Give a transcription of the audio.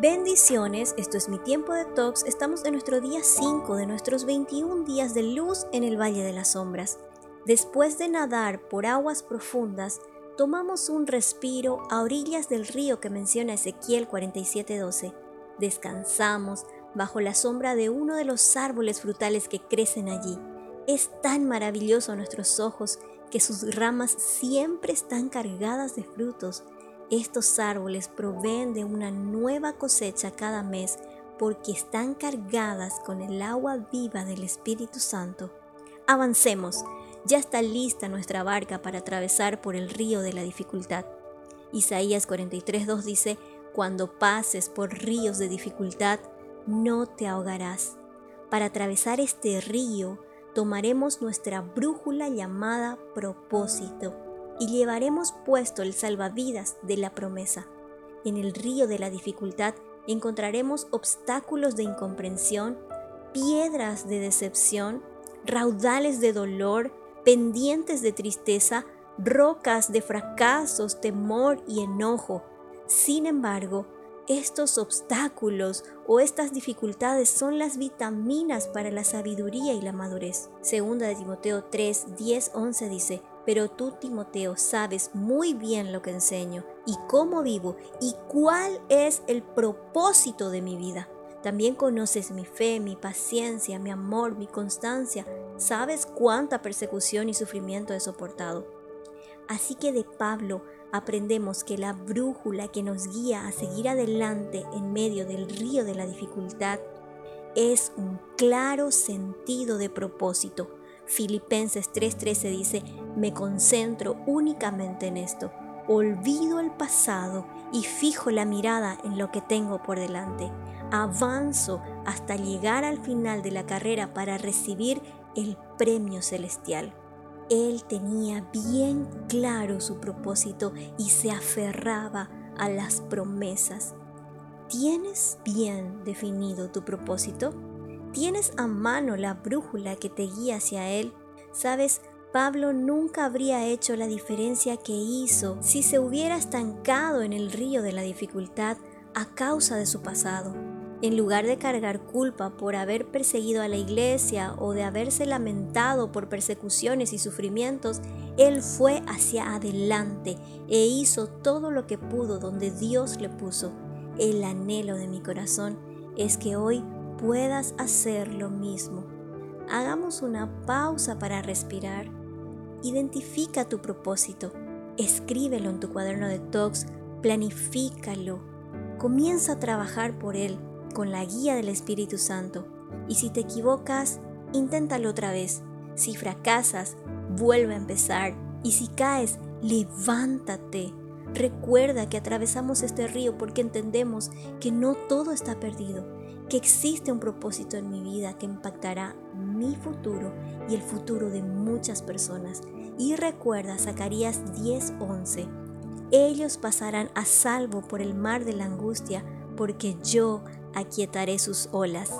Bendiciones, esto es mi tiempo de talks. Estamos en nuestro día 5 de nuestros 21 días de luz en el Valle de las Sombras. Después de nadar por aguas profundas, tomamos un respiro a orillas del río que menciona Ezequiel 47:12. Descansamos bajo la sombra de uno de los árboles frutales que crecen allí. Es tan maravilloso a nuestros ojos que sus ramas siempre están cargadas de frutos estos árboles proveen de una nueva cosecha cada mes porque están cargadas con el agua viva del Espíritu Santo. Avancemos, ya está lista nuestra barca para atravesar por el río de la dificultad. Isaías 43.2 dice, Cuando pases por ríos de dificultad, no te ahogarás. Para atravesar este río, tomaremos nuestra brújula llamada propósito y llevaremos puesto el salvavidas de la promesa. En el río de la dificultad encontraremos obstáculos de incomprensión, piedras de decepción, raudales de dolor, pendientes de tristeza, rocas de fracasos, temor y enojo. Sin embargo, estos obstáculos o estas dificultades son las vitaminas para la sabiduría y la madurez. Segunda de Timoteo 3, 10, 11 dice, pero tú, Timoteo, sabes muy bien lo que enseño y cómo vivo y cuál es el propósito de mi vida. También conoces mi fe, mi paciencia, mi amor, mi constancia. Sabes cuánta persecución y sufrimiento he soportado. Así que de Pablo aprendemos que la brújula que nos guía a seguir adelante en medio del río de la dificultad es un claro sentido de propósito Filipenses 3:13 dice, me concentro únicamente en esto, olvido el pasado y fijo la mirada en lo que tengo por delante. Avanzo hasta llegar al final de la carrera para recibir el premio celestial. Él tenía bien claro su propósito y se aferraba a las promesas. ¿Tienes bien definido tu propósito? ¿Tienes a mano la brújula que te guía hacia Él? Sabes, Pablo nunca habría hecho la diferencia que hizo si se hubiera estancado en el río de la dificultad a causa de su pasado. En lugar de cargar culpa por haber perseguido a la iglesia o de haberse lamentado por persecuciones y sufrimientos, él fue hacia adelante e hizo todo lo que pudo donde Dios le puso. El anhelo de mi corazón es que hoy puedas hacer lo mismo. Hagamos una pausa para respirar. Identifica tu propósito. Escríbelo en tu cuaderno de talks. Planifícalo. Comienza a trabajar por él con la guía del Espíritu Santo. Y si te equivocas, inténtalo otra vez. Si fracasas, vuelve a empezar. Y si caes, levántate. Recuerda que atravesamos este río porque entendemos que no todo está perdido que existe un propósito en mi vida que impactará mi futuro y el futuro de muchas personas. Y recuerda Zacarías 10:11, ellos pasarán a salvo por el mar de la angustia, porque yo aquietaré sus olas.